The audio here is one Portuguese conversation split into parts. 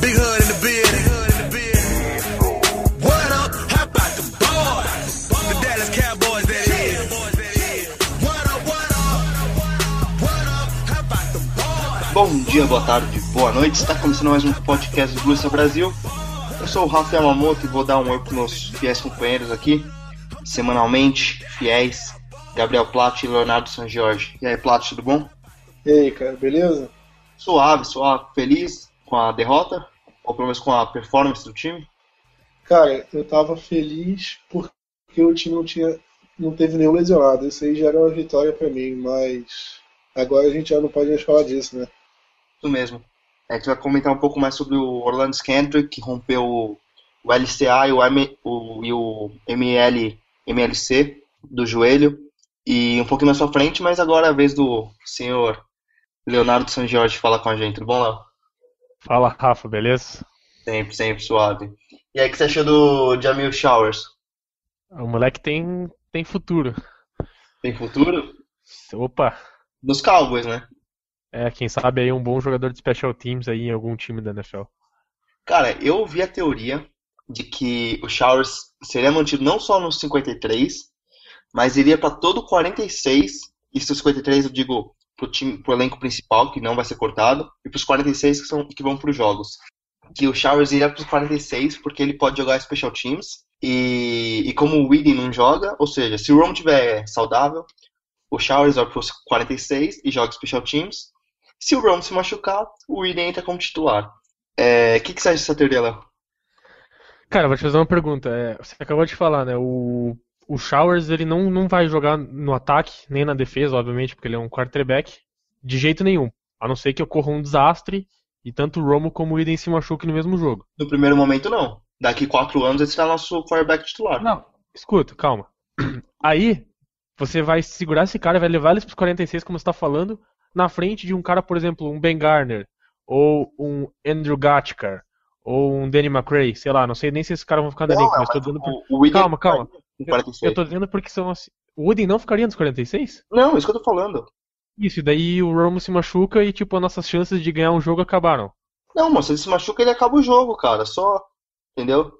Big hood in the building. What up? How about the boys? The Dallas Cowboys, that is. What up, what up? What up? How about the boys? Bom dia, boa tarde, boa noite. Está começando mais um podcast do Blues Brasil. Eu sou o Rafa Yamamoto e vou dar um oi para meus fiéis companheiros aqui, semanalmente, fiéis, Gabriel Plato e Leonardo San Jorge. E aí, Plato, tudo bom? E aí, cara, beleza? Suave, suave, feliz com a derrota, ou pelo menos com a performance do time. Cara, eu tava feliz porque o time não tinha não teve nenhum lesionado. Isso aí já era uma vitória pra mim, mas agora a gente já não pode mais falar disso, né? Isso mesmo. É, a gente vai comentar um pouco mais sobre o Orlando Kendrick, que rompeu o, o LCA e o, M, o, e o ML, MLC do joelho. E um pouquinho mais pra frente, mas agora é a vez do senhor Leonardo San Jorge falar com a gente. Tudo bom, Léo? Fala, Rafa, beleza? Sempre, sempre suave. E aí, o que você achou do Jamil Showers? O moleque tem, tem futuro. Tem futuro? Opa, Nos Cowboys, né? é, quem sabe aí um bom jogador de special teams aí em algum time da NFL. Cara, eu ouvi a teoria de que o Showers seria mantido não só nos 53, mas iria para todo o 46. Isso os 53 eu digo pro, time, pro elenco principal, que não vai ser cortado, e pros 46 que, são, que vão pros jogos. Que o Showers iria pros 46 porque ele pode jogar special teams. E, e como o Weeding não joga, ou seja, se o Rom tiver saudável, o Showers vai pros 46 e joga special teams. Se o Rom se machucar, o Weeding entra como titular. É, O que, que você acha dessa teoria, Léo? Cara, vou te fazer uma pergunta. É, você acabou de falar, né? O, o Showers ele não, não vai jogar no ataque, nem na defesa, obviamente, porque ele é um quarterback, de jeito nenhum. A não ser que ocorra um desastre e tanto o Romo como o Iden se machuquem no mesmo jogo. No primeiro momento, não. Daqui quatro anos, ele será nosso quarterback titular. Não, escuta, calma. Aí, você vai segurar esse cara, vai levar eles pros 46, como você tá falando, na frente de um cara, por exemplo, um Ben Garner, ou um Andrew Gatchkar, ou um Danny McRae, sei lá, não sei nem se esses caras vão ficar no elenco, mas tô por... o, o Calma, calma. Com 46. Eu tô dizendo porque são assim. O Wooden não ficaria nos 46? Não, isso que eu tô falando. Isso, e daí o Romo se machuca e, tipo, as nossas chances de ganhar um jogo acabaram. Não, mas se ele se machuca, ele acaba o jogo, cara. Só. Entendeu?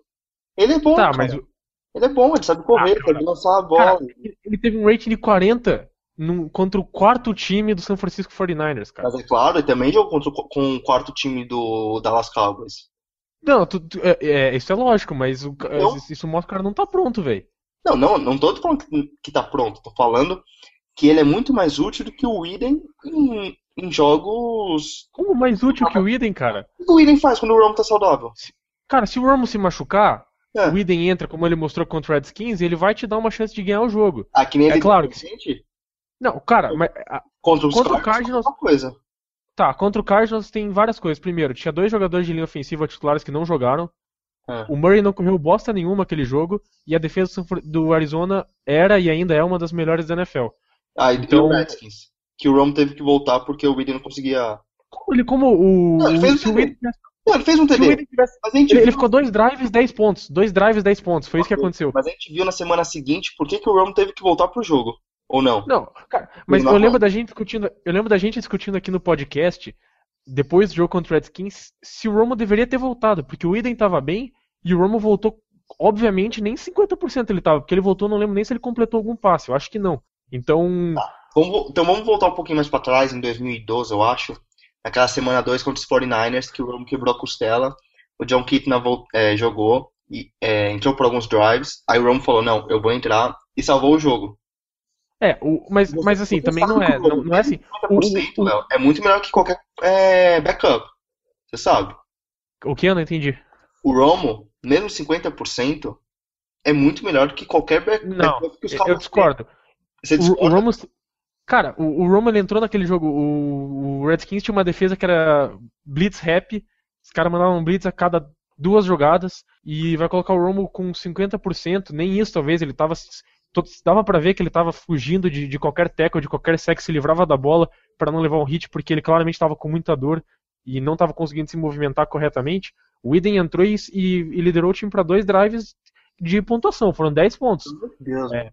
Ele é bom, Tá, cara. mas Ele é bom, ele sabe correr, Ah, sabe lançar a bola. Cara, ele- teve um rating de 40 num- contra o quarto time do San Francisco 49ers, cara. Mas é claro, ele também jogou contra, com o quarto time do Dallas Cowboys. Não, tu- tu- é, é, isso é lógico, mas o isso- isso mostra que o cara não tá pronto, velho. Não, não, não tô falando que, que tá pronto. Tô falando que ele é muito mais útil do que o Whedon em, em jogos. Como mais útil que o Iden, cara? O que o Whedon faz quando o Rom tá saudável? Cara, se o Romo se machucar, É. o Iden entra como ele mostrou contra o Redskins, ele vai te dar uma chance de ganhar o jogo. Ah, que nem É claro que- sente Não, cara, mas contra os Contra o Cardinals, coisa. Tá, contra o Cardinals tem várias coisas. Primeiro, tinha dois jogadores de linha ofensiva titulares que não jogaram. É. O Murray não correu bosta nenhuma aquele jogo. E a defesa do Arizona era e ainda é uma das melhores da NFL. Ah, e Então- o Redskins. Que o Rom teve que voltar porque o Whedon não conseguia. Como ele, como o. Não, ele fez um TD. Não, ele fez um TD. Tivesse- Mas a gente ele, ele ficou dois drives, 10 pontos. Dois drives, 10 pontos. Foi isso que aconteceu. mas a gente viu na semana seguinte por que, que o Rom teve que voltar pro jogo. Ou não? Não, cara, mas Não, eu lembro da gente discutindo. Eu lembro da gente discutindo aqui no podcast, depois do jogo contra o Redskins, se o Romo deveria ter voltado, porque o Iden tava bem e o Romo voltou, obviamente, nem 50% ele tava, porque ele voltou, não lembro nem se ele completou algum passe, eu acho que não. Então, Vamos vo- então vamos voltar um pouquinho mais pra trás, em 2012, eu acho. Naquela semana 2 contra os 49ers, que o Rom quebrou a costela. O John Kitna é, jogou, e, é, entrou por alguns drives. Aí o Rom falou: Não, eu vou entrar. E salvou o jogo. É, o, mas, Você- mas assim, também não é, o não, não é assim. O, 50%, o, Léo, é muito melhor que qualquer é, backup. Você sabe? o, o que? Eu não entendi. O Romo, mesmo 50%, é muito melhor do que qualquer back- Não, backup que os eu Cowboys discordo. têm. Você O, o discorda? Romo. Cara, o, o Romo ele entrou naquele jogo. O, o Redskins tinha uma defesa que era blitz rap. Os caras mandavam blitz a cada duas jogadas. E vai colocar o Romo com 50%. Nem isso, talvez. Ele tava. Dava pra ver que ele tava fugindo de, de qualquer tackle, de qualquer sec, se livrava da bola pra não levar um hit, porque ele claramente tava com muita dor e não tava conseguindo se movimentar corretamente. O Eden entrou e, e- liderou o time pra dois drives de pontuação. Foram 10 pontos. Deus, É.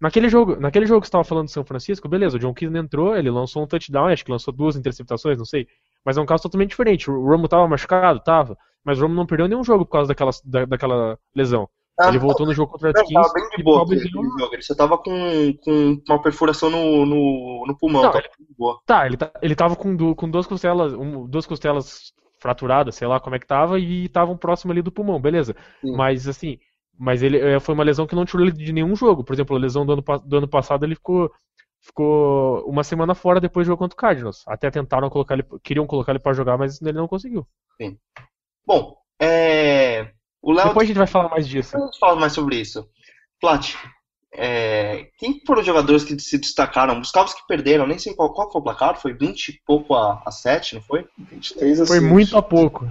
Naquele jogo, naquele jogo que você estava falando de São Francisco, beleza, o John Keenan entrou, ele lançou um touchdown, acho que lançou duas interceptações, não sei. Mas é um caso totalmente diferente. O Romo tava machucado? Tava. Mas o Romo não perdeu nenhum jogo por causa daquela, da, daquela lesão. Ah, ele voltou no jogo contra Não, Redskins tava bem de boa ganhou. jogo. Ele só tava com, com uma perfuração no, no, no pulmão. Não, de boa. Tá, ele, tá, ele tava com, du- com duas costelas, um- duas costelas fraturadas, sei lá como é que tava, e estavam próximo ali do pulmão, beleza. Sim. Mas assim, mas ele eh, foi uma lesão que não tirou ele de nenhum jogo. Por exemplo, a lesão do ano, do ano passado ele ficou, ficou uma semana fora depois do jogo contra o Cardinals. Até tentaram colocar ele, queriam colocar ele pra jogar, mas ele não conseguiu. Bom, é... o Léo Depois a gente vai falar mais disso. Depois a gente fala mais sobre isso. Plat, é, quem foram os jogadores que se destacaram? Os Cowboys que perderam, nem sei qual, qual foi o placar, foi 20 e pouco a, a 7, não foi? 23 a Foi 6. muito a pouco.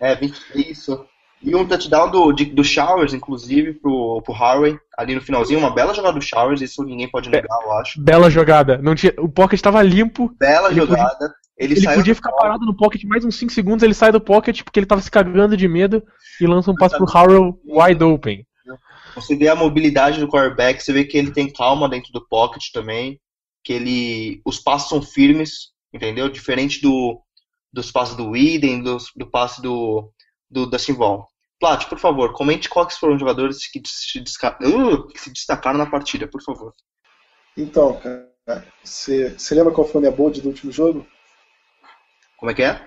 É, 20, isso. E um touchdown do, de- do Showers, inclusive, pro, pro Harvey, ali no finalzinho, uma bela jogada do Showers, isso ninguém pode negar, eu acho. Bela jogada. Não tinha, o pocket estava limpo. Bela Ele podia- jogada. Ele, Ele podia ficar bola, parado no pocket mais uns 5 segundos, ele sai do pocket porque ele tava se cagando de medo e lança um passe pro Harrell wide open. Você vê a mobilidade do quarterback, você vê que ele tem calma dentro do pocket também, que ele, os passos são firmes, entendeu? Diferente do, dos passos do dos, do passe do, do Dustin Vaughn. Plat, por favor, comente quais foram os jogadores que se, uh, que se destacaram na partida, por favor. Então, cara, você você lembra qual foi a minha bold do último jogo? Como é que é?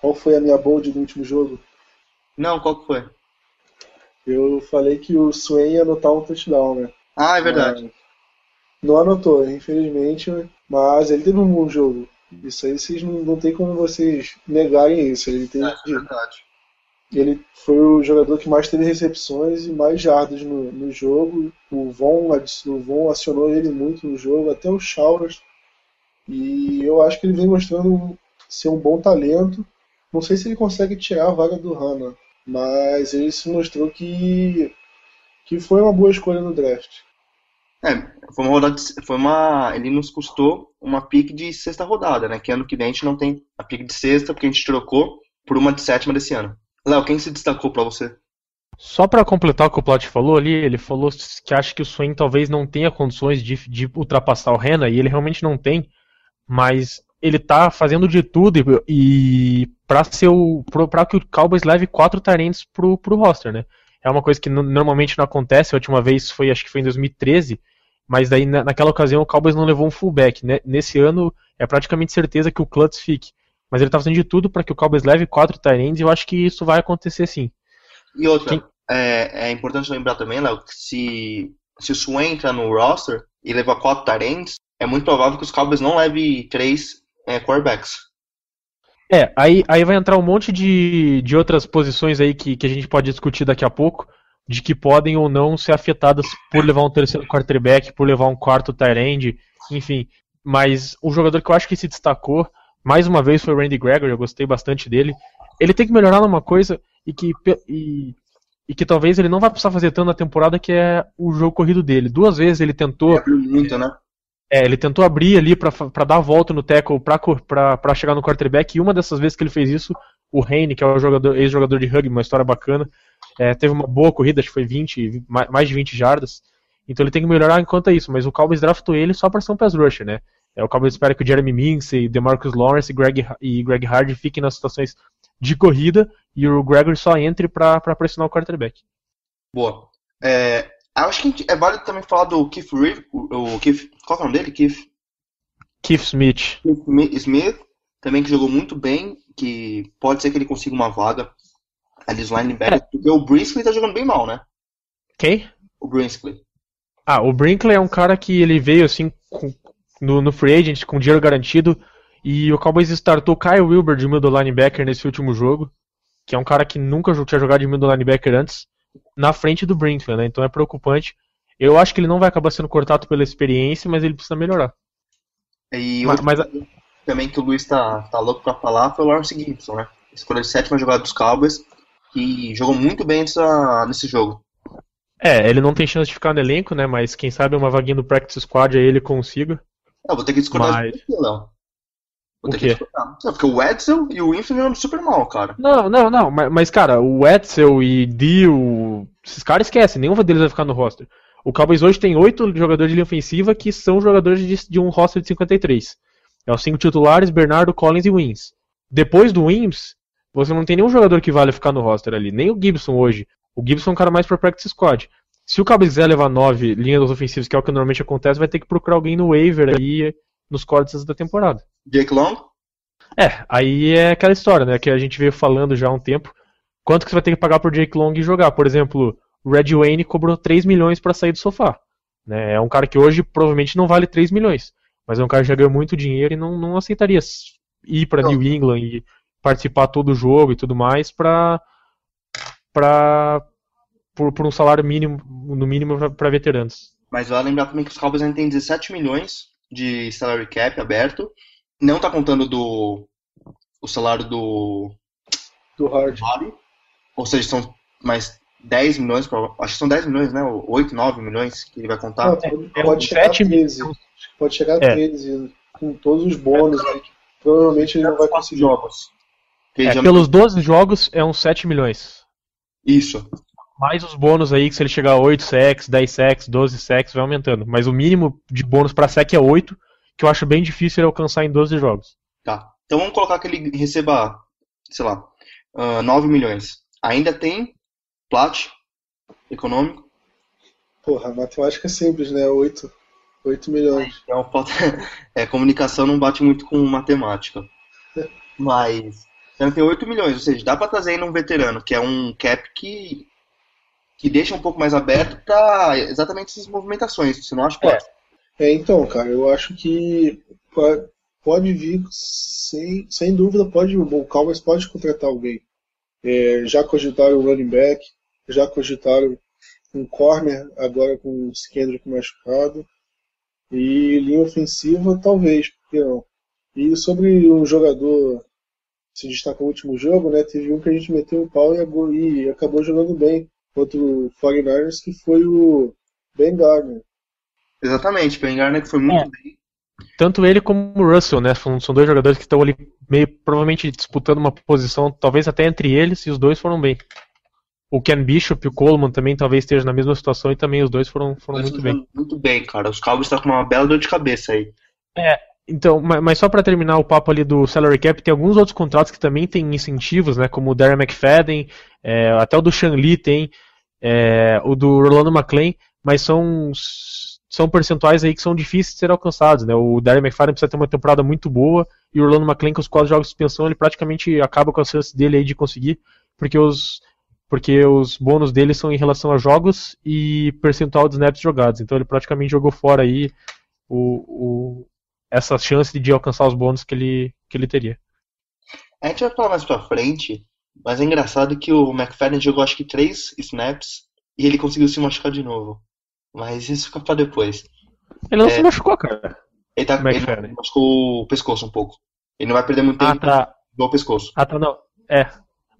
Qual foi a minha bold do último jogo? Não, qual que foi? Eu falei que o Swain ia anotar um touchdown, né? Ah, é verdade. Mas Não anotou, infelizmente, mas ele teve um bom jogo. Isso aí vocês não, não tem como vocês negarem isso. Ele, teve, É, é verdade. ele foi o jogador que mais teve recepções e mais jardas no, no jogo. O Von, o Von acionou ele muito no jogo, até o Showers. E eu acho que ele vem mostrando ser um bom talento. Não sei se ele consegue tirar a vaga do Hanna, mas ele se mostrou que, que foi uma boa escolha no draft. É, foi uma rodada, de- foi uma, ele nos custou uma pick de sexta rodada, né? Que ano que vem a gente não tem a pick de sexta, porque a gente trocou por uma de sétima desse ano. Léo, quem se destacou pra você? Só pra completar o que o Plat falou ali, ele falou que acha que o Swain talvez não tenha condições de, de ultrapassar o Rena, e ele realmente não tem, mas ele tá fazendo de tudo e, e para ser o pra que o Cowboys leve quatro tarentes pro, pro roster, né? É uma coisa que no- normalmente não acontece, a última vez foi, acho que foi em 2013, mas daí na- naquela ocasião o Cowboys não levou um fullback, né? Nesse ano é praticamente certeza que o Klutz fique. Mas ele tá fazendo de tudo para que o Cowboys leve quatro tarentes e eu acho que isso vai acontecer sim. E outra, Quem- é, é importante lembrar também, Léo, que se, se o Swain entrar no roster e levar quatro tarentes, é muito provável que os Cowboys não levem três é, quarterbacks. É, aí, aí vai entrar um monte de, de outras posições aí que, que a gente pode discutir daqui a pouco, de que podem ou não ser afetadas por levar um terceiro quarterback, por levar um quarto tight end, enfim. Mas o jogador que eu acho que se destacou, mais uma vez, foi o Randy Gregory, eu gostei bastante dele. Ele tem que melhorar numa coisa e que, e, e que talvez ele não vai precisar fazer tanto na temporada, que é o jogo corrido dele. Duas vezes ele tentou muito, né? É, ele tentou abrir ali pra dar a volta no tackle pra chegar no quarterback e uma dessas vezes que ele fez isso, o Heine, que é o jogador- ex-jogador de rugby, uma história bacana, é, teve uma boa corrida, acho que foi 20, ma- mais de 20 jardas. Então ele tem que melhorar enquanto é isso, mas o Cowboys draftou ele só pra ser um pass rusher, né? É, o Cowboys espera que o Jeremy Minksy, DeMarcus Lawrence e Greg, e Greg Hardy fiquem nas situações de corrida e o Gregory só entre pra pressionar o quarterback. Boa. É, acho que é válido também falar do Keith Reeve, o, Keith, qual é o nome dele? Keith, Keith Smith. Keith Mi- Smith, também que jogou muito bem, que pode ser que ele consiga uma vaga ali dos linebackers, porque o Brinsley tá jogando bem mal, né? Quem? O Brinsley. Ah, o Brinkley é um cara que ele veio assim com- no, no free agent com dinheiro garantido e o Cowboys startou Kyle Wilber de middle linebacker nesse último jogo, que é um cara que nunca tinha jogado de middle linebacker antes, na frente do Brinkley, né? Então é preocupante. Eu acho que ele não vai acabar sendo cortado pela experiência, mas ele precisa melhorar. E mas a- também que o Luiz tá, tá louco pra falar foi o Lawrence Gibson, né? Escolha de sétima jogada dos Cowboys e jogou muito bem nessa, nesse jogo. É, ele não tem chance de ficar no elenco, né? Mas quem sabe uma vaguinha do practice squad aí ele consiga. Eu vou ter que discordar Mas- de você, Léo. Vou O ter quê? que. Não, porque o Edsel e o Winfield jogando super mal, cara. Não, não, não, mas, mas, cara, o Edsel e Dio, esses caras esquecem, nenhum deles vai ficar no roster. O Cowboys hoje tem oito jogadores de linha ofensiva que são jogadores de, de um roster de 53. É os cinco titulares, Bernardo, Collins e Wins. depois do Wims, você não tem nenhum jogador que vale ficar no roster ali, nem o Gibson hoje. O Gibson é um cara mais para practice squad. Se o Cowboys quiser levar nove linhas ofensivas, que é o que normalmente acontece, vai ter que procurar alguém no waiver aí nos cortes da temporada. Jake Long? É, aí é aquela história, né, que a gente veio falando já há um tempo. Quanto que você vai ter que pagar por Jake Long e jogar? Por exemplo, o Red Wayne cobrou 3 milhões para sair do sofá. Né? É um cara que hoje provavelmente não vale 3 milhões, mas é um cara que já ganhou muito dinheiro e não, não aceitaria ir para New England e participar todo o jogo e tudo mais para para por, por, um salário mínimo, no mínimo para veteranos. Mas vale lembrar também que os Cowboys ainda têm 17 milhões de salary cap aberto. Não tá contando do o salário do do Hard. Ou seja, são mais 10 milhões, acho que são 10 milhões, né? 8, 9 milhões que ele vai contar. Não, pode, é, pode chegar 7 a 13. Pode chegar a 13 é. com todos os bônus, né, provavelmente ele não vai conseguir. Jogos. É, já... Pelos 12 jogos é uns 7 milhões. Isso. Mais os bônus aí, que se ele chegar a 8 sacks, 10 sacks, 12 sacks, vai aumentando. Mas o mínimo de bônus para sec é 8, que eu acho bem difícil ele alcançar em 12 jogos. Tá. Então vamos colocar que ele receba, sei lá, uh, ah, 9 milhões. Ainda tem plat econômico? Porra, a matemática é simples, né? 8, 8 milhões. Então, é, comunicação não bate muito com matemática. Mas então tem 8 milhões, ou seja, dá para trazer ainda um veterano, que é um cap que, que deixa um pouco mais aberto para exatamente essas movimentações. Você não acha, é. É, então, cara, eu acho que pode vir, sem, sem dúvida, pode, o Cowboys pode contratar alguém. É, já cogitaram o running back, já cogitaram um corner, agora com o Kendrick machucado. E linha ofensiva, talvez, porque não. E sobre um jogador se destacou no último jogo, né? Teve um que a gente meteu o pau e, e acabou jogando bem contra o 49ers, que foi o Ben Gardner. Exatamente, Ben Gardner que foi muito é. bem. Tanto ele como o Russell, né? São dois jogadores que estão ali meio provavelmente disputando uma posição, talvez até entre eles, e os dois foram bem. O Ken Bishop e o Coleman também talvez estejam na mesma situação e também os dois foram, foram muito bem. Muito bem, cara. Os Cowboys estão com uma bela dor de cabeça aí. É, então, mas só para terminar o papo ali do salary cap, tem alguns outros contratos que também têm incentivos, né? Como o Darren McFadden, é, até o do Sean Lee tem, é, o do Rolando McClain, mas são são percentuais aí que são difíceis de ser alcançados, né? O Darren McFadden precisa ter uma temporada muito boa e o Rolando McClain com os quatro jogos de suspensão ele praticamente acaba com as chances dele aí de conseguir, porque os porque os bônus dele são em relação a jogos e percentual dos snaps jogados. Então ele praticamente jogou fora aí o, o essa chance de alcançar os bônus que ele, que ele teria. A gente vai falar mais pra frente, mas é engraçado que o McFadden jogou acho que três snaps e ele conseguiu se machucar de novo. Mas isso fica pra depois. Ele não é, se machucou, cara. Ele, tá, ele machucou o pescoço um pouco. Ele não vai perder muito ah, tempo tá. no pescoço. Ah, tá, não. É.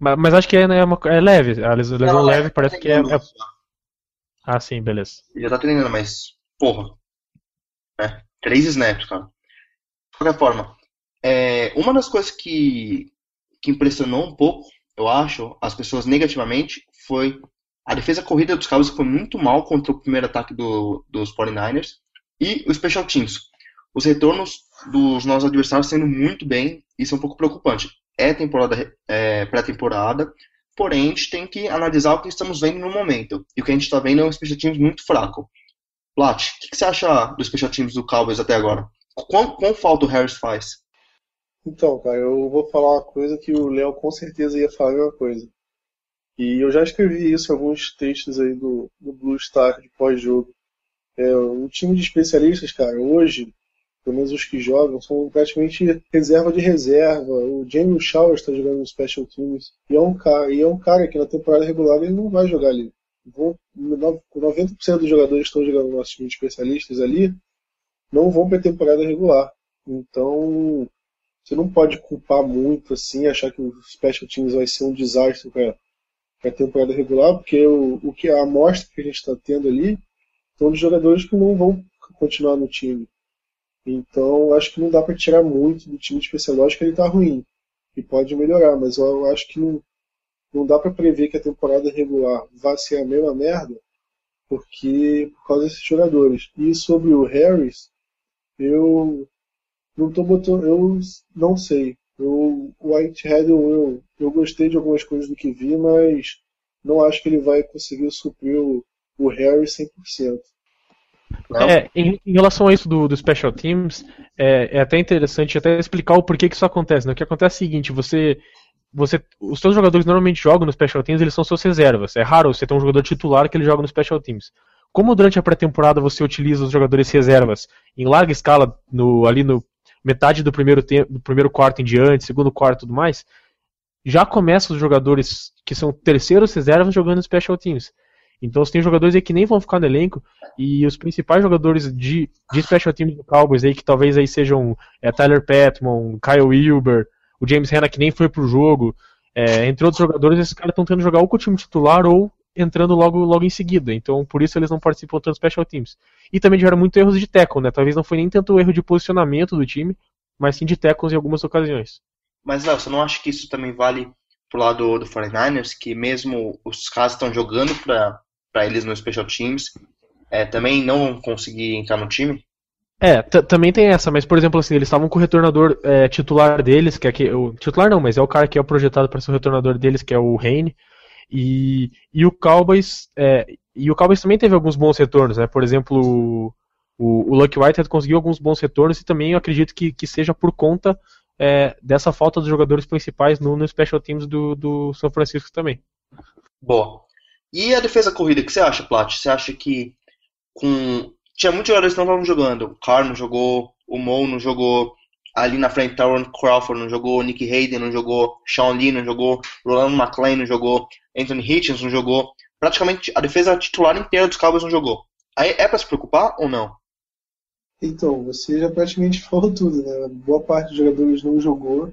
Mas, mas acho que é, né, é leve. A lesão não, leve é, parece que é, é. Ah, sim, beleza. Ele já tá treinando, mas. Porra. É. Três snaps, cara. De qualquer forma, é, uma das coisas que, que impressionou um pouco, eu acho, as pessoas negativamente, foi a defesa corrida dos Cowboys foi muito mal contra o primeiro ataque do, dos 49ers e o special teams. Os retornos dos nossos adversários sendo muito bem, isso é um pouco preocupante. É temporada é, pré-temporada, porém a gente tem que analisar o que estamos vendo no momento. E o que a gente está vendo é um special teams muito fraco. Plat, o que, que, você acha dos special teams do Cowboys até agora? Quão, quão falta o Harris faz? Então, cara, eu vou falar uma coisa que o Léo com certeza ia falar a mesma coisa. E eu já escrevi isso em alguns textos aí do, do Blue Star de pós-jogo. É, o time de especialistas, cara, hoje, pelo menos os que jogam, são praticamente reserva de reserva. O Jamie Showers está jogando no Special Teams. E é, um cara, e é um cara que na temporada regular ele não vai jogar ali. 90% dos jogadores que estão jogando no nosso time de especialistas ali não vão para a temporada regular. Então, você não pode culpar muito assim, achar que o Special Teams vai ser um desastre para a temporada regular, porque o, o que a amostra que a gente está tendo ali são de jogadores que não vão continuar no time. Então, acho que não dá para tirar muito do time especial. Lógico que ele está ruim e pode melhorar, mas eu acho que não, não dá para prever que a temporada regular vai ser a mesma merda, porque por causa desses jogadores. E sobre o Harris, eu não tô botando, eu não sei. O Whitehead, eu, eu gostei de algumas coisas do que vi, mas não acho que ele vai conseguir suprir o, o Harry 100%. É, em, em, relação a isso do, do Special Teams, é, é, até interessante até explicar o porquê que isso acontece. Né? O que acontece é o seguinte, você, você, os seus jogadores normalmente jogam no Special Teams, eles são suas reservas. É raro você ter um jogador titular que ele joga no Special Teams. Como durante a pré-temporada você utiliza os jogadores reservas em larga escala, no, ali no metade do primeiro, tempo, do primeiro quarto em diante, segundo quarto e tudo mais, já começa os jogadores que são terceiros reservas jogando Special Teams. Então você tem jogadores aí que nem vão ficar no elenco e os principais jogadores de, de special teams do Cowboys aí que talvez aí sejam é, Tyler Patmon, Kyle Wilber, o James Hanna que nem foi pro jogo, é, entre outros jogadores, esses caras estão tendo jogar ou com o time titular ou entrando logo, logo em seguida. Então por isso eles não participam tanto special teams. E também tiveram muitos erros de tackle, né? Talvez não foi nem tanto o erro de posicionamento do time, mas sim de tackles em algumas ocasiões. Mas Léo, você não acha que isso também vale pro lado do 49ers, que mesmo os caras estão jogando para eles no Special Teams, é, também não vão conseguir entrar no time? É, também tem essa, mas por exemplo, assim, eles estavam com o retornador é, titular deles, que é que, o titular não, mas é o cara que é projetado para ser o retornador deles, que é o Reine, e, e o Cowboys, é, e o Cowboys também teve alguns bons retornos, né? Por exemplo, o, o, Lucky Whitehead conseguiu alguns bons retornos e também eu acredito que, que seja por conta é, dessa falta dos jogadores principais no, no Special Teams do, do São Francisco também. Boa. E a defesa corrida, o que você acha, Plat? Você acha que com. Tinha muitos jogadores que não estavam jogando. O Carr não jogou, o Mo não jogou, ali na frente Taron Crawford não jogou, Nick Hayden não jogou, Sean Lee não jogou, Roland McLean não jogou, Anthony Hitchens não jogou. Praticamente a defesa titular inteira dos Cowboys não jogou. Aí é para se preocupar ou não? Então, você já praticamente falou tudo, né? Boa parte dos jogadores não jogou,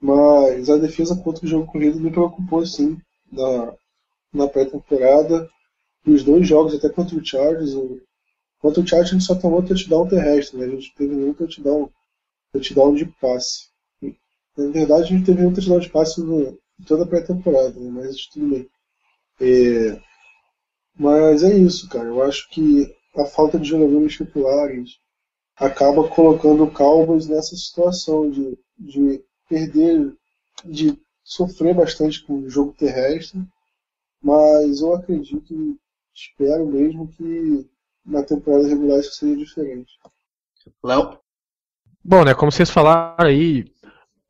mas a defesa contra o jogo corrido me preocupou sim. Da, na pré-temporada, nos dois jogos, até contra o Chargers. Contra o Chargers a gente só tomou touchdown terrestre, né? a gente teve nenhum touchdown, touchdown de passe. Na verdade, a gente teve um touchdown de passe no, toda a pré-temporada, né? mas tudo bem. É, mas é isso, cara. Eu acho que a falta de jogadores titulares acaba colocando o Cowboys nessa situação de, de perder, de sofrer bastante com o jogo terrestre mas eu acredito, espero mesmo que na temporada regular isso seja diferente. Léo? Bom, né, como vocês falaram aí,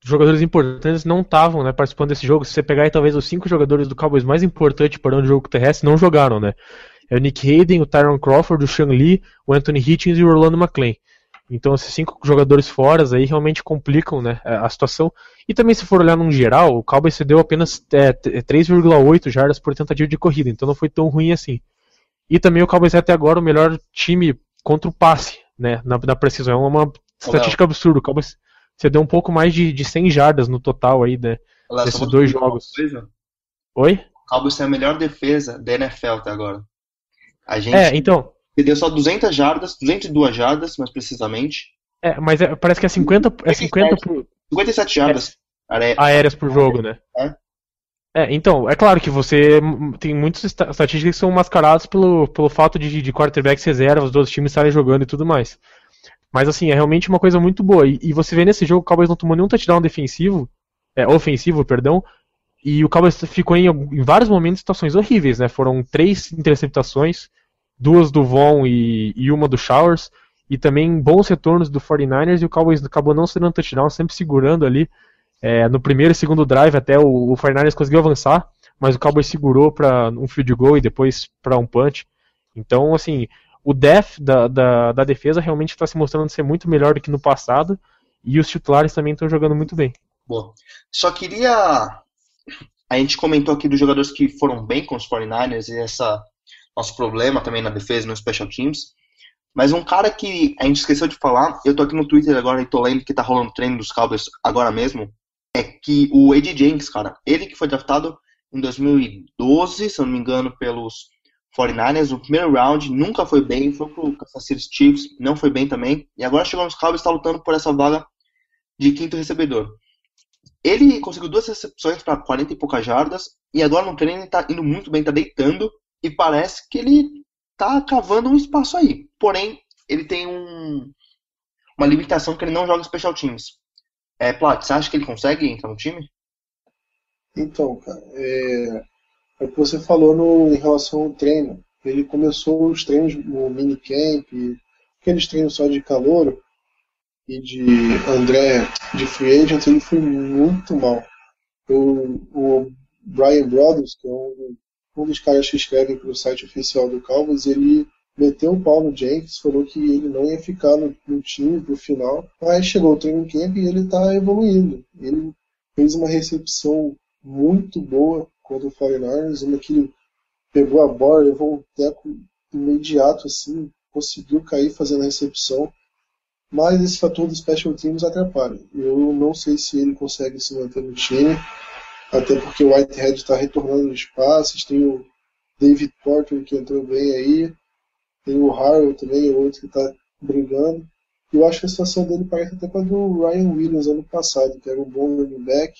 jogadores importantes não estavam né, participando desse jogo. Se você pegar aí, talvez os cinco jogadores do Cowboys mais importantes para o jogo terrestre não jogaram, né? É o Nick Hayden, o Tyron Crawford, o Sean Lee, o Anthony Hitchens e o Orlando McClain. Então esses cinco jogadores fora aí realmente complicam né, a situação. E também se for olhar num geral, o Cowboys cedeu apenas é, 3,8 jardas por tentativa de corrida, então não foi tão ruim assim. E também o Cowboys é até agora o melhor time contra o passe, né, na, na precisão. É uma estatística absurda. O Cowboys cedeu um pouco mais de, de 100 jardas no total aí né, Olá, desses dois jogos. Oi? O Cowboys tem a melhor defesa da NFL até agora. A gente... É, então... Cedeu só 200 jardas, 202 jardas, mais precisamente. É, mas é, parece que é 50, é 50 por... 57 jardas é, aéreas por jogo, né? É. É, então, é claro que você tem muitas estatísticas que são mascaradas pelo, pelo fato de, de quarterbacks reservas, dos times estarem jogando e tudo mais. Mas assim, é realmente uma coisa muito boa. E, e você vê nesse jogo o Cowboys não tomou nenhum touchdown defensivo, é, ofensivo, perdão, e o Cowboys ficou em, em vários momentos em situações horríveis, né? Foram três interceptações, duas do Von e, e uma do Showers, e também bons retornos do 49ers, e o Cowboys acabou não sendo um touchdown, sempre segurando ali. É, no primeiro e segundo drive até o, o 49ers conseguiu avançar, mas o Cowboys segurou para um field goal e depois para um punch. Então, assim, o def da, da, da defesa realmente está se mostrando ser muito melhor do que no passado, e os titulares também estão jogando muito bem. Boa. Só queria. A gente comentou aqui dos jogadores que foram bem com os 49ers e essa nosso problema também na defesa no Special Teams. Mas um cara que a gente esqueceu de falar, eu tô aqui no Twitter agora e tô lendo que tá rolando treino dos Cowboys agora mesmo, é que o Ed Jenks, cara, ele que foi draftado em 2012, se eu não me engano, pelos 49ers, no primeiro round, nunca foi bem, foi pro Kansas City Chiefs, não foi bem também, e agora chegou nos Cowboys e está lutando por essa vaga de quinto recebedor. Ele conseguiu duas recepções para 40 e poucas jardas, e agora no treino ele tá indo muito bem, tá deitando, e parece que ele tá cavando um espaço aí. Porém, ele tem um, uma limitação que ele não joga special teams. É, Plat, você acha que ele consegue entrar no time? Então, cara, é, é o que você falou no, em relação ao treino. Ele começou os treinos no minicamp, aqueles treinos só de calor e de André de free agent, ele foi muito mal. O, o Brian Brothers, que é um, um dos caras que escrevem para o site oficial do Cowboys, ele meteu o pau no Jenkins, falou que ele não ia ficar no, no time pro final, mas chegou o training camp e ele está evoluindo. Ele fez uma recepção muito boa contra o 49ers, uma que ele pegou a bola, levou um teco imediato assim, conseguiu cair fazendo a recepção, mas esse fator dos special teams atrapalha. Eu não sei se ele consegue se manter no time, até porque o Whitehead está retornando os passes, tem o David Porter que entrou bem aí, tem o Harrell também, outro que está brigando. Eu acho que a situação dele parece até com a do Ryan Williams ano passado, que era um bom running back,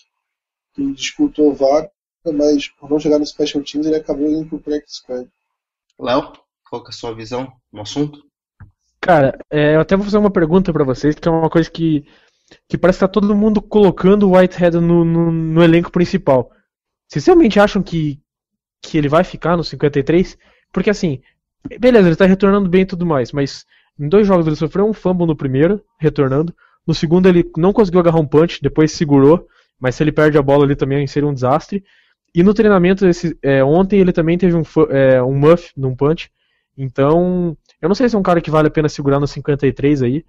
que disputou vaga, mas por não chegar no Special Teams ele acabou indo pro practice squad. Léo, qual que é a sua visão no assunto? Cara, é, eu até vou fazer uma pergunta para vocês, que é uma coisa que, que parece que tá todo mundo colocando o Whitehead no, no, no elenco principal. Vocês realmente acham que, que ele vai ficar no 53? Porque assim, beleza, ele tá retornando bem e tudo mais, mas em dois jogos ele sofreu um fumble no primeiro, retornando. No segundo ele não conseguiu agarrar um punch, depois segurou, mas se ele perde a bola ali também seria um desastre. E no treinamento esse, é, ontem ele também teve um, é, um muff num punch. Então, eu não sei se é um cara que vale a pena segurar no 53 aí.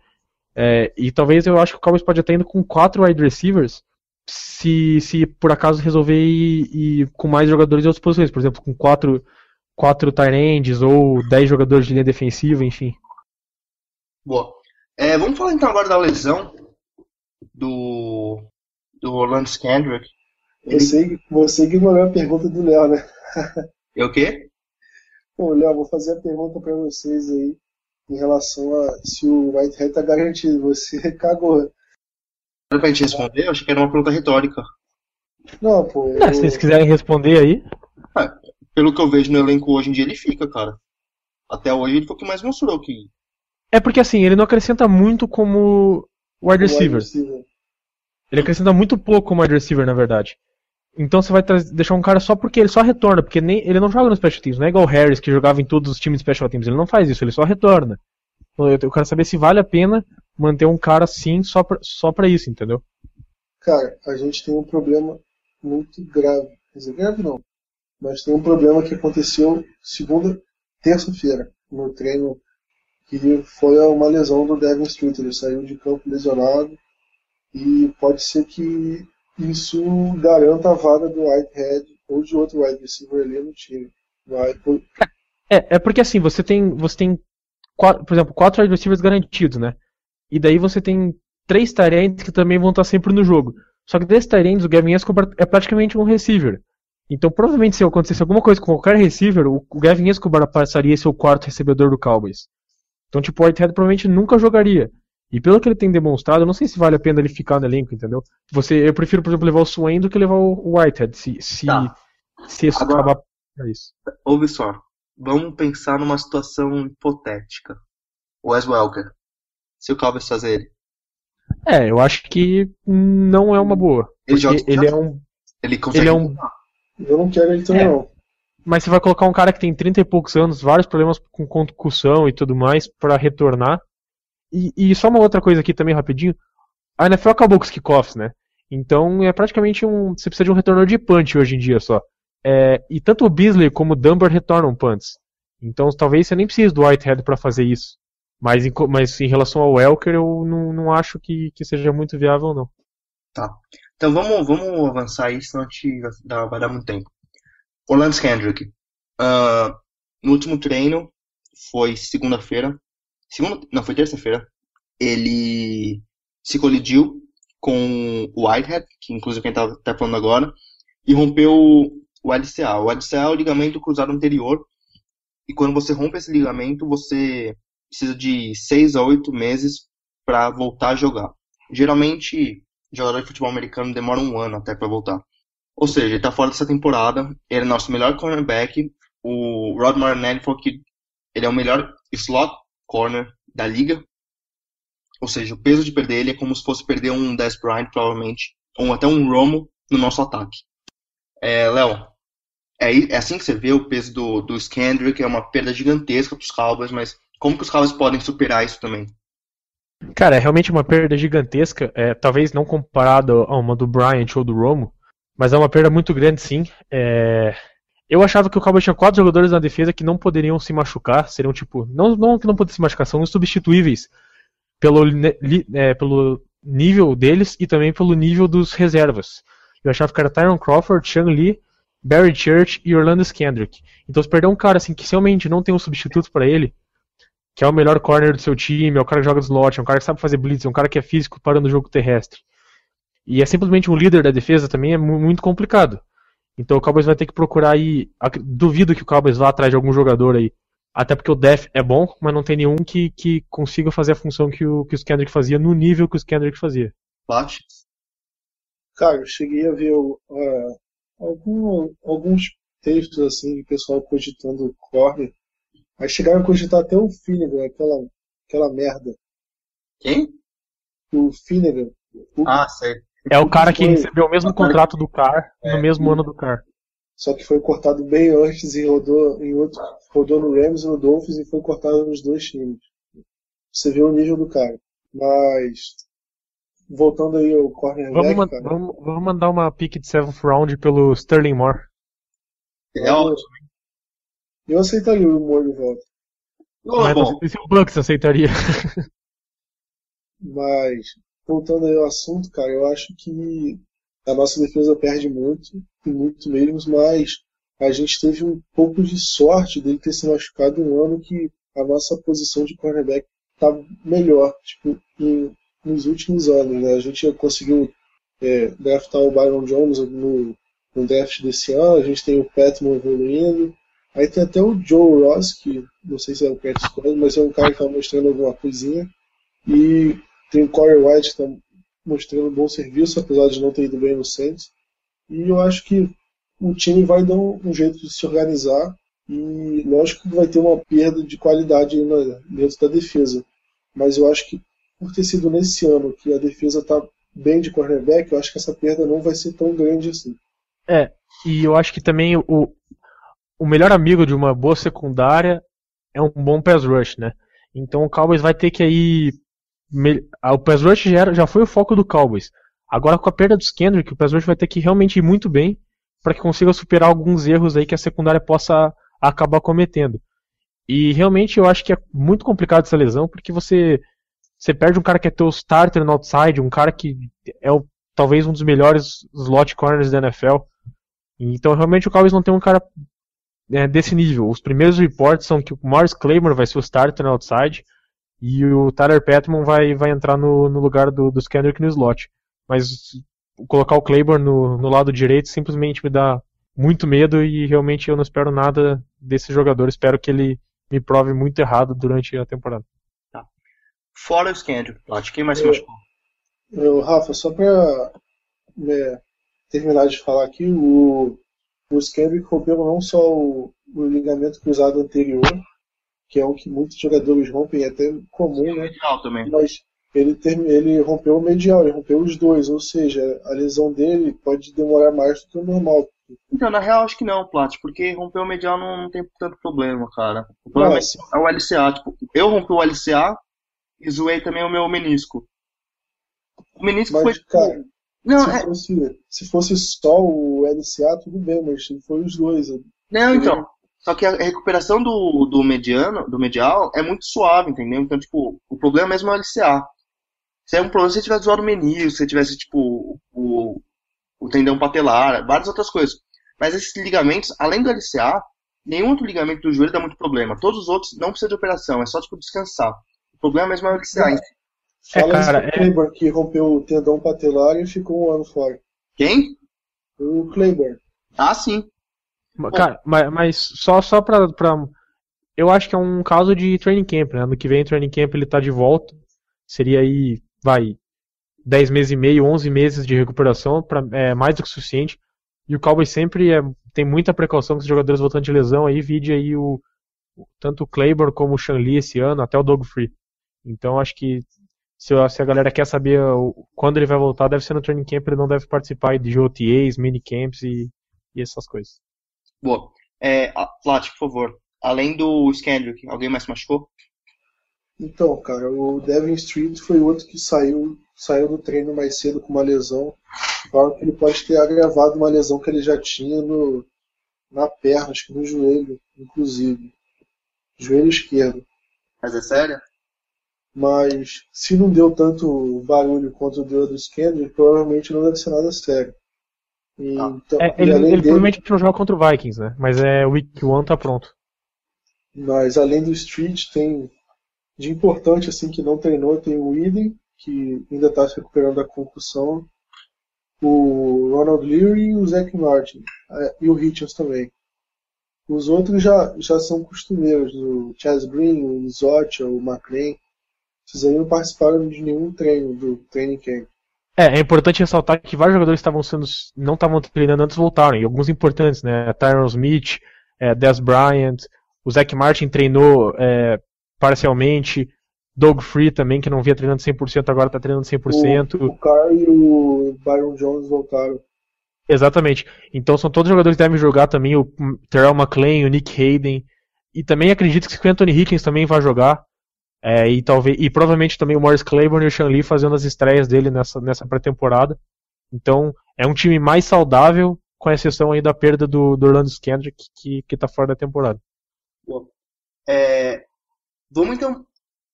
É, e talvez eu acho que o Cowboys pode até indo com quatro wide receivers se, se por acaso resolver ir, ir com mais jogadores em outras posições. Por exemplo, com quatro, quatro tight ends ou dez jogadores de linha defensiva, enfim. Boa. É, vamos falar então agora da lesão do, do Orlando Kendrick. Você, você ignorou a pergunta do Léo, né? É o quê? Pô, Léo, vou fazer a pergunta para vocês aí em relação a se o Whitehead tá garantido. Você cagou. Era pra gente responder? Eu achei que era uma pergunta retórica. Não, pô. Eu... Ah, se vocês quiserem responder aí. É, pelo que eu vejo no elenco hoje em dia, ele fica, cara. Até hoje ele foi o que mais mostrou que. É porque assim, ele não acrescenta muito como wide receiver. Wide receiver. Ele acrescenta muito pouco como wide receiver, na verdade. Então você vai deixar um cara só porque ele só retorna, porque nem, ele não joga no Special Teams, não é igual o Harris que jogava em todos os times de Special Teams, ele não faz isso, ele só retorna. Então, eu, eu quero saber se vale a pena manter um cara assim só pra, só pra isso, entendeu? Cara, a gente tem um problema muito grave. Quer dizer, grave não. Mas tem um problema que aconteceu segunda, terça-feira, no treino, que foi uma lesão do Devin Street. Ele saiu de campo lesionado e pode ser que isso garanta a vaga do Whitehead ou de outro wide receiver ali no time. É, é porque assim, você tem, você tem quatro, por exemplo, quatro wide receivers garantidos, né? E daí você tem três tarentes que também vão estar sempre no jogo. Só que desses tarentes, o Gavin Escobar é praticamente um receiver. Então, provavelmente, se acontecesse alguma coisa com qualquer receiver, o Gavin Escobar passaria a ser o quarto recebedor do Cowboys. Então, tipo, o Whitehead provavelmente nunca jogaria. E pelo que ele tem demonstrado, eu não sei se vale a pena ele ficar no elenco, entendeu? Você, eu prefiro, por exemplo, levar o Swain do que levar o Whitehead, se, se, tá. se isso Agora, acabar pra isso. Ouve só, vamos pensar numa situação hipotética. O Wes Welker, se o Cowboys fazer ele. É, eu acho que não é uma boa. Ele joga ele é um. Ele consegue. Ele é um... Eu não quero ele também, é. não. Mas você vai colocar um cara que tem 30 e poucos anos, vários problemas com concussão e tudo mais, para retornar. E, só uma outra coisa aqui também, rapidinho. A NFL acabou com os kickoffs, né? Então é praticamente um. Você precisa de um retornador de punch hoje em dia só. É, e tanto o Beasley como o Dunbar retornam punts. Então talvez você nem precise do Whitehead para fazer isso. Mas em, mas em relação ao Welker, eu não, não acho que, que seja muito viável, não. Tá. Então vamos, vamos avançar aí, senão a vai dar muito tempo. Orlando Kendrick. Uh, no último treino, foi segunda-feira, segunda, não, foi terça-feira, ele se colidiu com o Whitehead, que inclusive quem está tá falando agora, e rompeu o LCA. O LCA é o ligamento cruzado anterior, e quando você rompe esse ligamento, você precisa de 6 a 8 meses para voltar a jogar. Geralmente, jogador de futebol americano demora um ano até para voltar. Ou seja, ele está fora dessa temporada, ele é nosso melhor cornerback, o Rod Marinelli falou que ele é o melhor slot corner da liga. Ou seja, o peso de perder ele é como se fosse perder um Dez Bryant, provavelmente, ou até um Romo no nosso ataque. É, Léo, é, é, assim que você vê o peso do, do Skandrick, é uma perda gigantesca para os Cowboys, mas como que os Cowboys podem superar isso também? Cara, é realmente uma perda gigantesca, é, talvez não comparado a uma do Bryant ou do Romo, mas é uma perda muito grande sim. É, eu achava que o Cowboys tinha quatro jogadores na defesa que não poderiam se machucar, seriam tipo, não, não que não poderiam se machucar, são insubstituíveis pelo, é, pelo nível deles e também pelo nível dos reservas. Eu achava que era Tyron Crawford, Sean Lee, Barry Church e Orlando Kendrick. Então se perder um cara assim que realmente não tem um substituto para ele, que é o melhor corner do seu time, é o cara que joga slot, é um cara que sabe fazer blitz, é um cara que é físico parando o jogo terrestre. E é simplesmente um líder da defesa também é muito complicado. Então o Cowboys vai ter que procurar aí. Duvido que o Cowboys vá atrás de algum jogador aí. Até porque o Def é bom, mas não tem nenhum que, que consiga fazer a função que o, que o Kendrick fazia no nível que o Kendrick fazia. Bate. Cara, eu cheguei a ver uh, algum, alguns textos assim de pessoal cogitando corner. Aí chegaram a cogitar até o Finnegan, aquela, aquela merda. Quem? O Finnegan. O, ah, sei. É o cara que foi, recebeu o mesmo contrato do Car é, no mesmo ano do Car. Só que foi cortado bem antes e rodou em outro. Rodou no Rams e no Dolphins e foi cortado nos dois times. Você vê o nível do cara. Mas voltando aí ao cornerback, vamos, man cara. Vamos, vamos mandar uma pick de 7th round pelo Sterling Moore. É ótimo. Eu aceitaria o Moore de volta. Mas bom. não sei se o Bucks aceitaria. Mas, voltando aí ao assunto, cara, eu acho que a nossa defesa perde muito, e muito mesmo, mas a gente teve um pouco de sorte dele ter se machucado um ano que a nossa posição de cornerback tá melhor. Tipo, em nos últimos anos. Né? A gente conseguiu é, draftar o Byron Jones no, no draft desse ano, a gente tem o Petman evoluindo. Aí tem até o Joe Ross, que não sei se é o Cat mas é um cara que está mostrando alguma coisinha. E tem o Corey White que está mostrando bom serviço, apesar de não ter ido bem no Saints. E eu acho que o time vai dar um, um jeito de se organizar e lógico que vai ter uma perda de qualidade dentro da defesa. Mas eu acho que por ter sido nesse ano que a defesa está bem de cornerback, eu acho que essa perda não vai ser tão grande assim. É, e eu acho que também o, o melhor amigo de uma boa secundária é um bom pass rush, né? Então o Cowboys vai ter que aí. O pass rush já, era, já foi o foco do Cowboys. Agora com a perda dos Kendrick, o pass rush vai ter que realmente ir muito bem para que consiga superar alguns erros aí que a secundária possa acabar cometendo. E realmente eu acho que é muito complicado essa lesão, porque você você perde um cara que é teu starter no outside, um cara que é o, talvez um dos melhores slot corners da NFL. Então realmente o Cowboys não tem um cara é, desse nível. Os primeiros reports são que o Morris Claymore vai ser o starter no outside e o Tyler Petman vai, vai entrar no, no lugar do, do Kendrick no slot. Mas colocar o Claiborne no, no lado direito simplesmente me dá muito medo e realmente eu não espero nada desse jogador. Espero que ele me prove muito errado durante a temporada. Fora o Plat. Quem mais se machucou? Eu, Rafa, só pra é, terminar de falar aqui, o, o Scandrick rompeu não só o, o, ligamento cruzado anterior, que é um que muitos jogadores rompem, é até comum, né? Também. Mas ele, ter, ele rompeu o medial, ele rompeu os dois, ou seja, a lesão dele pode demorar mais do que o normal. Então, na real, acho que não, Plat, porque romper o medial não, não tem tanto problema, cara. O problema Nossa. é o LCA. Tipo, eu rompi o LCA, e zoei também o meu menisco. O menisco mas, foi. Cara, não, se, é... fosse, se fosse só o LCA, tudo bem, mas foi os dois. Não, então. Só que a recuperação do, do mediano, do medial, é muito suave, entendeu? Então, tipo, o problema mesmo é o LCA. Se é um problema se você tivesse zoado o menisco, se você tivesse, tipo, o, o tendão patelar, várias outras coisas. Mas esses ligamentos, além do LCA, nenhum outro ligamento do joelho dá muito problema. Todos os outros não precisa de operação, é só, tipo, descansar. O problema mesmo é o LCA. É, Fala cara, isso Claiborne, é... que rompeu o tendão patelar e ficou um ano fora. Quem? O Claiborne. Ah, sim. Cara, mas, mas, só, só pra, pra. Eu acho que é um caso de training camp, né? Ano que vem, training camp ele tá de volta. Seria aí, vai, 10 meses e meio, 11 meses de recuperação, pra, é mais do que suficiente. E o Cowboys sempre é, tem muita precaução com os jogadores voltando de lesão. Aí, vide aí o, tanto o Claiborne como o Shanley esse ano, até o Doug Free. Então acho que se, a galera quer saber quando ele vai voltar, deve ser no training camp, ele não deve participar de OTAs, minicamps e, e essas coisas. Boa. É, Plat, por favor. Além do Skendrick, alguém mais se machucou? Então, cara, o Devin Street foi outro que saiu, saiu do treino mais cedo com uma lesão. Falaram que ele pode ter agravado uma lesão que ele já tinha no, na perna, acho que no joelho, inclusive. Joelho esquerdo. Mas é sério? Mas se não deu tanto barulho quanto deu a do Skender, provavelmente não deve ser nada sério. E, Ah. então, É, ele, ele dele, provavelmente não joga contra o Vikings, né? Mas é Week 1 tá pronto. mas além do Street, tem de importante assim que não treinou, tem o Eden, que ainda está se recuperando da concussão, o Ronald Leary e o Zach Martin, eh, e o Hitchens também. Os outros já, já são costumeiros, o Chaz Green, o Zotia, o McLean. Esses aí não participaram de nenhum treino do training camp. É, é importante ressaltar que vários jogadores estavam sendo não estavam treinando antes voltaram, e alguns importantes, né? Tyron Smith, é, Des Bryant, o Zach Martin treinou é, parcialmente, Doug Free também, que não vinha treinando 100%, agora está treinando 100%. O, o Carr e o Byron Jones voltaram. Exatamente. Então são todos jogadores que devem jogar também, o Terrell McLean, o Nick Hayden, e também acredito que o Anthony Higgins também vai jogar. É, e talvez e provavelmente também o Morris Claiborne e o Sean Lee fazendo as estreias dele nessa, nessa pré-temporada. Então é um time mais saudável, com exceção aí da perda do, do Orlando Skendrick, que, que tá fora da temporada. É, vamos então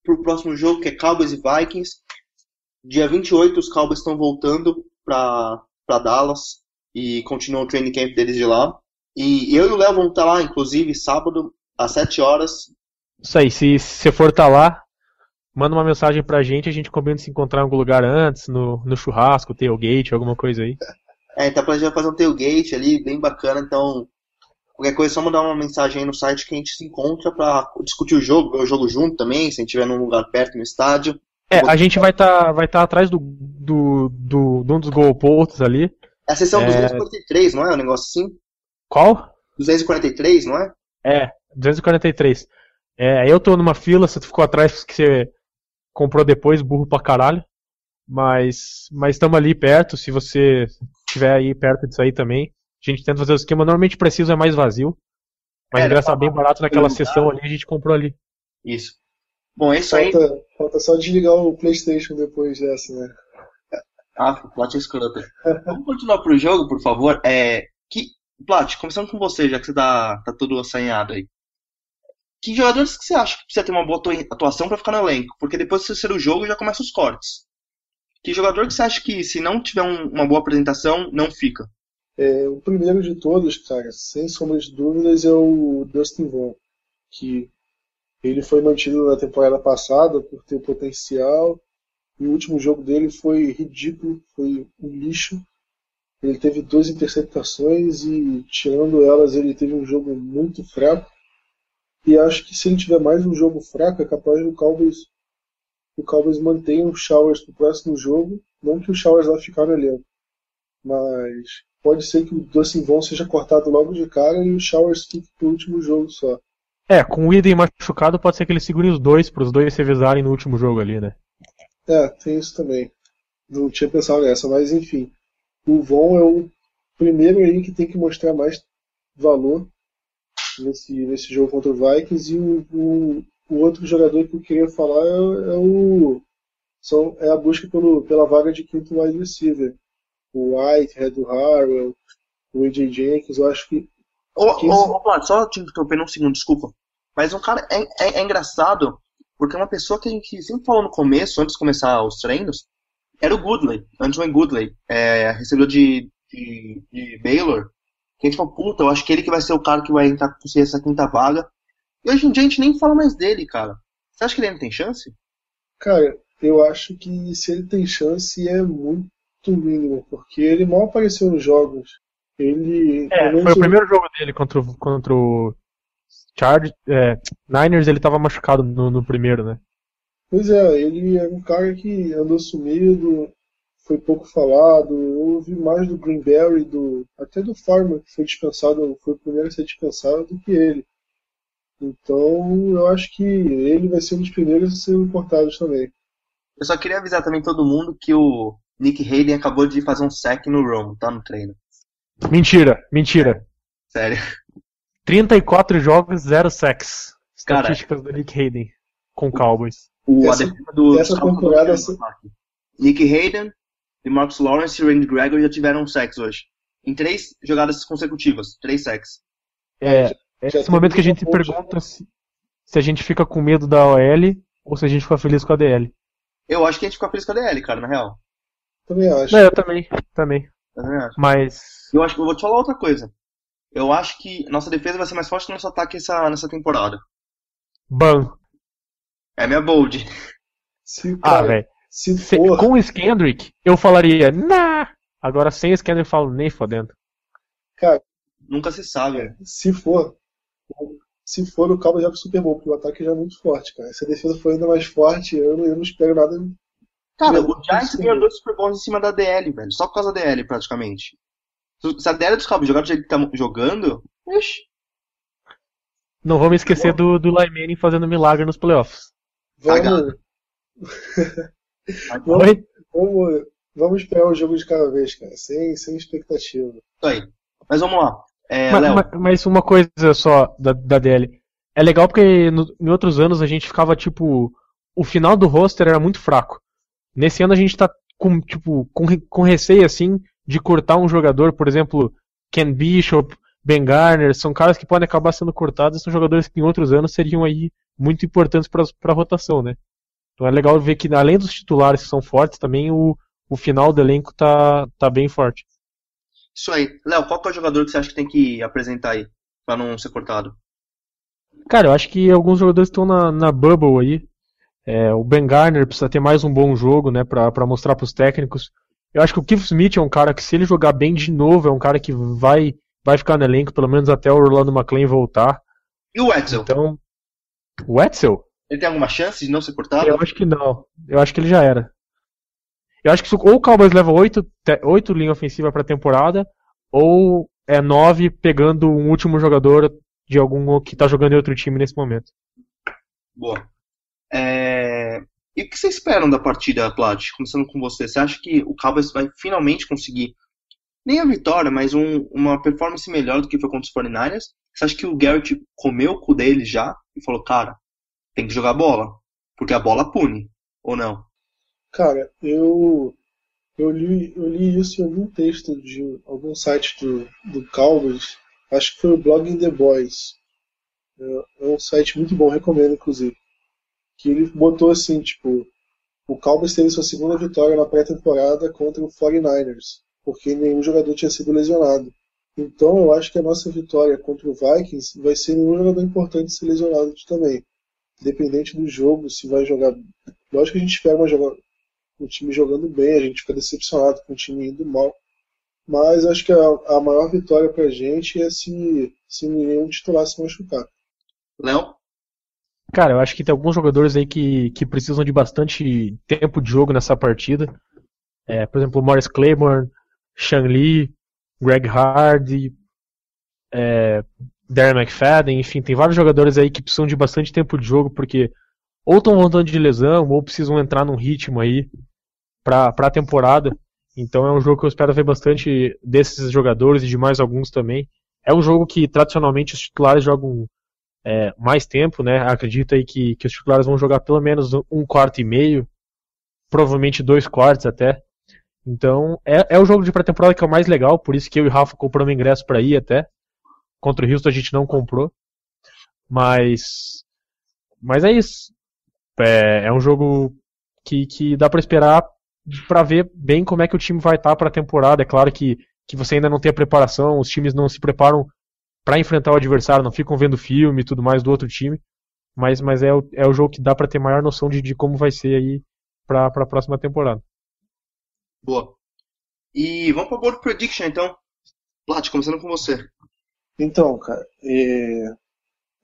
pro próximo jogo, que é Cowboys e Vikings. Dia 28, os Cowboys estão voltando pra Dallas e continuam o training camp deles de lá. E eu e o Léo vamos estar lá, inclusive, sábado, às 7 horas. Isso aí, se você for estar lá, manda uma mensagem pra gente, a gente combina de se encontrar em algum lugar antes, no, no churrasco, tailgate, alguma coisa aí. É, então a gente vai fazer um tailgate ali, bem bacana. Então, qualquer coisa, é só mandar uma mensagem aí no site que a gente se encontra pra discutir o jogo, o jogo junto também, se a gente estiver num lugar perto no estádio. É, a gente vai estar vai tá atrás do, do, do, de um dos goalposts ali. É a sessão É. 243, não é? Um negócio assim? Qual? 243, não é? É, 243. É, eu tô numa fila, você ficou atrás porque você comprou depois, burro pra caralho. Mas mas estamos ali perto, se você estiver aí perto disso aí também. A gente tenta fazer o esquema, normalmente preciso é mais vazio. Mas É, é, bem barato naquela sessão ali, a gente comprou ali. Isso. Bom, é isso aí. Falta, falta só desligar o PlayStation depois dessa, né? Ah, Plat é escroto. Vamos continuar pro jogo, por favor. É, que, Plat, começando com você, já que você tá, tá todo assanhado aí. Que jogadores que você acha que precisa ter uma boa atua- atuação pra ficar no elenco? Porque depois de ser o jogo, já começa os cortes. Que jogador que você acha que, se não tiver um- uma boa apresentação, não fica? É, o primeiro de todos, cara, sem sombra de dúvidas, é o Dustin Vaughn, que ele foi mantido na temporada passada por ter potencial, e o último jogo dele foi ridículo, foi um lixo. Ele teve duas interceptações e, tirando elas, ele teve um jogo muito fraco. E acho que se ele tiver mais um jogo fraco, é capaz do Cowboys, o Cowboys mantenha o Showers pro próximo jogo. Não que o Showers vai ficar no elenco, mas pode ser que o Dustin Von seja cortado logo de cara e o Showers fique pro último jogo só. É, com o Eden machucado, pode ser que eles segurem os dois, para os dois se revezarem no último jogo ali, né? É, tem isso também. Não tinha pensado nessa, mas enfim. O Von é o primeiro aí que tem que mostrar mais valor nesse, nesse jogo contra o Vikings. E o, o, o outro jogador que eu queria falar é, é o. São, é a busca pelo, pela vaga de quinto wide receiver. O White, Red Harwell, o AJ Jenkins, eu acho que. Ô, Que ô, isso? ô, Plat, só te interrompendo um segundo, desculpa. Mas um cara é, é, é engraçado, porque uma pessoa que a gente sempre falou no começo, antes de começar os treinos, era o Goodley, Andrew Goodley, é, recebedor de, de, de Baylor. Que a gente falou, puta, eu acho que ele que vai ser o cara que vai entrar com essa quinta vaga. E hoje em dia a gente nem fala mais dele, cara. Você acha que ele ainda tem chance? Cara, eu acho que se ele tem chance é muito mínimo, porque ele mal apareceu nos jogos. Ele. É, foi o primeiro jogo dele contra o, contra o Charge, é, Niners, ele tava machucado no, no primeiro, né? Pois é, ele é um cara que andou sumido, foi pouco falado. Eu ouvi mais do Greenberry, do, até do Farmer, que foi dispensado, foi o primeiro a ser dispensado, do que ele. Então eu acho que ele vai ser um dos primeiros a serem importados também. Eu só queria avisar também todo mundo que o Nick Hayden acabou de fazer um sack no Romo, tá no treino. Mentira, mentira. Sério. 34 jogos, 0 sacks. Cara. Estatísticas do Nick Hayden com Cowboys. O, Essa- do essa temporada-. Nick Hayden, Marcus Lawrence e Randy Gregory já tiveram sacks hoje. Em três jogadas consecutivas, três sacks. É, é esse momento que a gente pergunta se, se a gente fica com medo da OL ou se a gente fica feliz com a DL. Eu acho que a gente fica feliz com a DL, cara, na real. Também acho. Não, eu também, também. Eu também acho. Mas Eu acho que eu vou te falar outra coisa. Eu acho que nossa defesa vai ser mais forte que nosso ataque essa, nessa temporada. ban. É minha bold. Se, Ah, cara, velho. Se Se- for, Com o Skendrick, eu falaria, nah. Agora sem o Skendrick eu falo nem fodendo. Nunca se sabe. se for, se for o Cowboys já pro Super Bowl, porque o ataque já é muito forte, cara. Se a defesa for ainda mais forte, eu não, eu não espero nada. Cara, o Giants ganhou dois Super Bowls em cima da DL, velho. Só por causa da DL, praticamente. Se se a DL dos Cowboys jogar do jeito que tá jogando, ixi. Não vamos esquecer do, do Lyman fazendo milagre nos playoffs. Vamos, vamos, Oi? vamos, vamos esperar o jogo de cada vez, cara, sem, sem expectativa. Isso aí. Mas vamos lá. É, Ma- Léo, ma- Mas, uma coisa só da, da DL. É legal porque no- em outros anos a gente ficava tipo. O final do roster era muito fraco. Nesse ano a gente tá com, tipo, com, com receio assim de cortar um jogador, por exemplo, Ken Bishop, Ben Garner, são caras que podem acabar sendo cortados, são jogadores que em outros anos seriam aí muito importantes para a rotação, né? Então é legal ver que além dos titulares que são fortes, também o, o final do elenco tá, tá bem forte. isso aí. Léo, qual que é o jogador que você acha que tem que apresentar aí? Pra não ser cortado? Cara, eu acho que alguns jogadores estão na, na bubble aí. É, o Ben Garner precisa ter mais um bom jogo, né, pra, pra mostrar pros técnicos. Eu acho que o Keith Smith é um cara que, se ele jogar bem de novo, é um cara que vai, vai ficar no elenco, pelo menos até o Orlando McClain voltar. E o Edsel? Então, o Etzel? Ele tem alguma chance de não ser cortado? Eu acho que não. Eu acho que ele já era. Eu acho que ou o Cowboys leva 8, oito linha ofensiva pra temporada, ou é 9 pegando um último jogador de algum que tá jogando em outro time nesse momento. Boa. É, E o que vocês esperam da partida, Plat? Começando com você. Você acha que o Cowboys vai finalmente conseguir, nem a vitória, mas um- uma performance melhor do que foi contra os 49ers? Você acha que o Garrett comeu o cu dele já e falou, cara, tem que jogar bola? Porque a bola pune, ou não? Cara, eu, eu, li, eu li isso em algum texto de algum site do, do acho que foi o Blogging The Boys. É, é um site muito bom, recomendo inclusive. Que ele botou assim, tipo, o Cowboys teve sua segunda vitória na pré-temporada contra o 49ers, porque nenhum jogador tinha sido lesionado. Então eu acho que a nossa vitória contra o Vikings vai ser nenhum jogador importante ser lesionado também. Independente do jogo, se vai jogar. Lógico que a gente espera uma joga- um time jogando bem, a gente fica decepcionado com o time indo mal. Mas acho que a, a maior vitória pra gente é se, se nenhum titular se machucar. Léo? Cara, eu acho que tem alguns jogadores aí que, que precisam de bastante tempo de jogo nessa partida. É, por exemplo, Morris Claiborne, Sean Lee, Greg Hardy, é, Darren McFadden, enfim, tem vários jogadores aí que precisam de bastante tempo de jogo porque ou estão voltando de lesão ou precisam entrar num ritmo aí pra, pra temporada. Então é um jogo que eu espero ver bastante desses jogadores e de mais alguns também. É um jogo que tradicionalmente os titulares jogam é, mais tempo, né? Acredito aí que, que os titulares vão jogar pelo menos um quarto e meio, provavelmente dois quartos até. Então é, é o jogo de pré-temporada que é o mais legal, por isso que eu e o Rafa compramos ingresso para ir até. Contra o Houston a gente não comprou, mas mas é isso. É, é um jogo que, que dá para esperar para ver bem como é que o time vai estar para a temporada. É claro que, que você ainda não tem a preparação, os times não se preparam para enfrentar o adversário, não ficam vendo filme e tudo mais do outro time. Mas, mas é, o, é o jogo que dá para ter maior noção de, de como vai ser aí para a próxima temporada. Boa. E vamos pra Board Prediction, então. Plat, começando com você. Então, cara, é,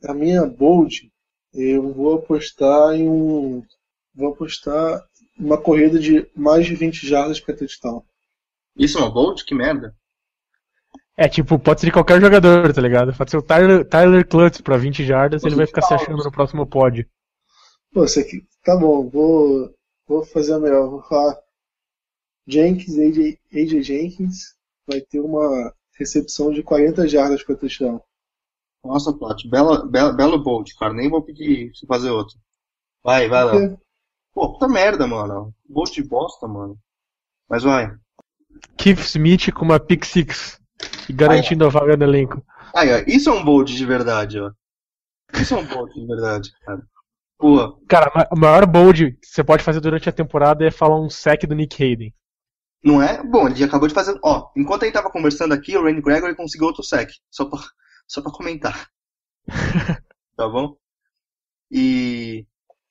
a minha bold, eu vou apostar em um. Vou apostar uma corrida de mais de 20 jardas para touchdown. Isso é uma bold? Que merda. É tipo, pode ser de qualquer jogador, tá ligado? Pode ser o Tyler, Tyler Klutz pra 20 jardas, ele vai ficar se achando no próximo pod. Pô, você aqui, tá bom, vou, vou fazer a melhor. Vou falar Jenkins, AJ, AJ Jenkins, vai ter uma recepção de 40 jardas para touchdown. Nossa, Plat, bela, bela, belo bold, cara. Nem vou pedir você fazer outro. Vai, vai lá. Pô, puta merda, mano. Bold de bosta, mano. Mas vai. Keith Smith com uma pick six e garantindo a vaga no elenco. Aí, ó, isso é um bold de verdade, ó. Isso é um bold de verdade, cara. Pô, Cara, o maior bold que você pode fazer durante a temporada é falar um sec do Nick Hayden. Não é? Bom, ele acabou de fazer. Ó, enquanto ele tava conversando aqui, o Randy Gregory conseguiu outro sec. Só pra, só pra comentar. tá bom? E.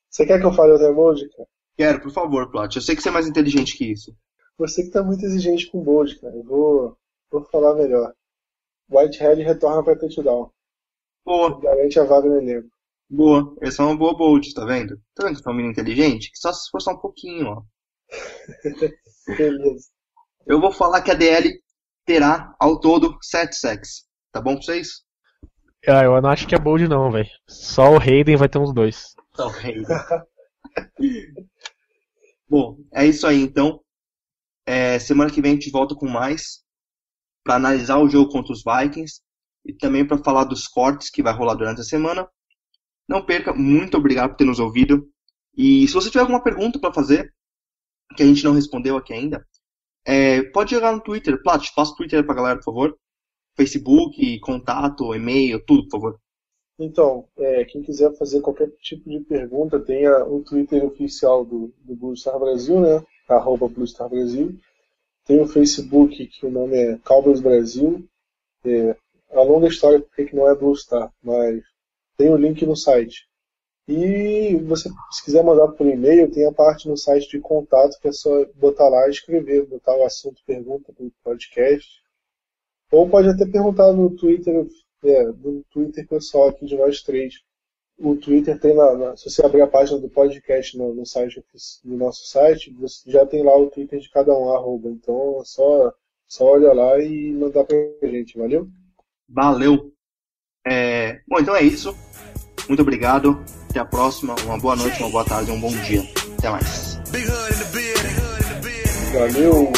Você quer que eu fale outra emoji, cara? Quero, por favor, Plat. Eu sei que você é mais inteligente que isso. Você que tá muito exigente com o bold, cara. Eu vou, vou falar melhor. Whitehead retorna para touchdown. Boa, Garante a vaga no elenco. boa. Essa é uma boa bold, tá vendo? Tá vendo que você é um menino inteligente? Que só se esforçar um pouquinho, ó. Beleza. Eu vou falar que a DL terá ao todo 7 sacks. Tá bom pra vocês? Ah, eu não acho que é bold não, velho. Só o Hayden vai ter uns dois. Tá ok. Bom, é isso aí então. É, semana que vem a gente volta com mais para analisar o jogo contra os Vikings e também para falar dos cortes que vai rolar durante a semana. Não perca, muito obrigado por ter nos ouvido. E se você tiver alguma pergunta para fazer que a gente não respondeu aqui ainda, é, pode jogar no Twitter. Plat, passa o Twitter pra galera, por favor. Facebook, contato, e-mail, tudo, por favor. Então, é, quem quiser fazer qualquer tipo de pergunta, tem a- o Twitter oficial do, do Blue Star Brasil, né? Arroba Blue Star Brasil. Tem o Facebook, que o nome é Cowboys Brasil. É, uma longa história porque que não é Blue Star, mas tem o link no site. E você, se quiser mandar por e-mail, tem a parte no site de contato que é só botar lá e escrever, botar o assunto pergunta do podcast. Ou pode até perguntar no Twitter, é, no Twitter pessoal aqui de nós três. O Twitter tem lá, na- se você abrir a página do podcast no, no site no nosso site, você já tem lá o Twitter de cada um, arroba. Então é só, só olha lá e mandar pra gente, valeu? Valeu! É, Bom, então é isso. Muito obrigado, até a próxima, uma boa noite, uma boa tarde, um bom dia. Até mais. Valeu.